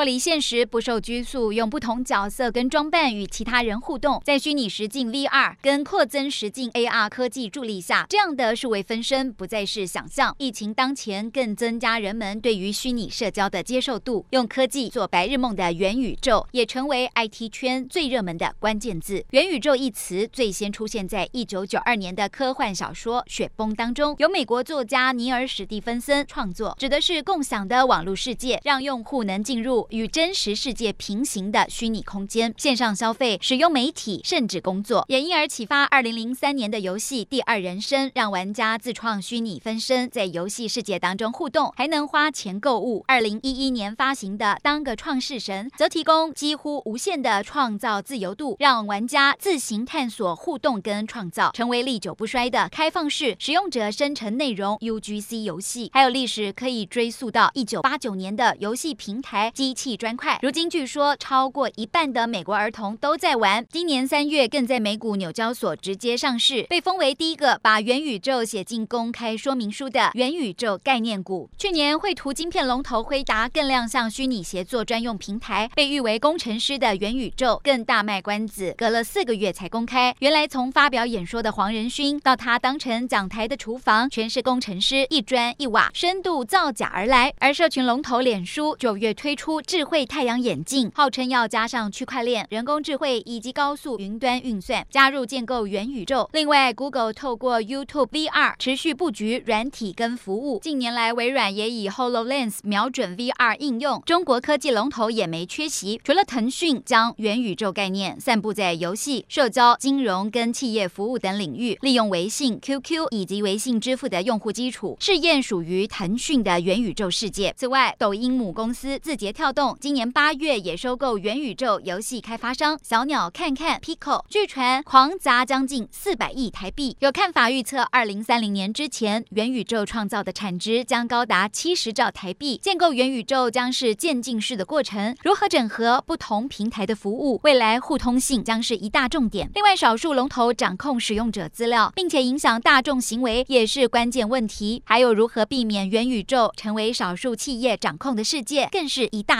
脱离现实，不受拘束，用不同角色跟装扮与其他人互动，在虚拟实境 VR 跟扩增实境 AR 科技助力下，这样的数位分身不再是想象。疫情当前，更增加人们对于虚拟社交的接受度。用科技做白日梦的元宇宙，也成为 IT 圈最热门的关键字。元宇宙一词最先出现在一九九二年的科幻小说《雪崩》当中，由美国作家尼尔·史蒂芬森创作，指的是共享的网络世界，让用户能进入。与真实世界平行的虚拟空间，线上消费、使用媒体，甚至工作，也因而启发二零零三年的游戏《第二人生》，让玩家自创虚拟分身，在游戏世界当中互动，还能花钱购物。二零一一年发行的《当个创世神》，则提供几乎无限的创造自由度，让玩家自行探索、互动跟创造，成为历久不衰的开放式使用者生成内容 UGC 游戏。还有历史可以追溯到一九八九年的游戏平台机器砖块，如今据说超过一半的美国儿童都在玩。今年三月更在美股纽交所直接上市，被封为第一个把元宇宙写进公开说明书的元宇宙概念股。去年绘图晶片龙头辉达更亮相虚拟协作专用平台，被誉为工程师的元宇宙更大卖关子，隔了四个月才公开。原来从发表演说的黄仁勋到他当成讲台的厨房，全是工程师一砖一瓦深度造假而来。而社群龙头脸书九月推出智慧太阳眼镜号称要加上区块链、人工智慧以及高速云端运算，加入建构元宇宙。另外，Google 透过 YouTube VR 持续布局软体跟服务。近年来，微软也以 HoloLens 瞄准 VR 应用。中国科技龙头也没缺席，除了腾讯将元宇宙概念散布在游戏、社交、金融跟企业服务等领域，利用微信、QQ 以及微信支付的用户基础，试验属于腾讯的元宇宙世界。此外，抖音母公司字节跳动今年八月也收购元宇宙游戏开发商小鸟看看 Pico，据传狂砸将近四百亿台币。有看法预测，二零三零年之前，元宇宙创造的产值将高达七十兆台币。建构元宇宙将是渐进式的过程，如何整合不同平台的服务，未来互通性将是一大重点。另外，少数龙头掌控使用者资料，并且影响大众行为，也是关键问题。还有如何避免元宇宙成为少数企业掌控的世界，更是一大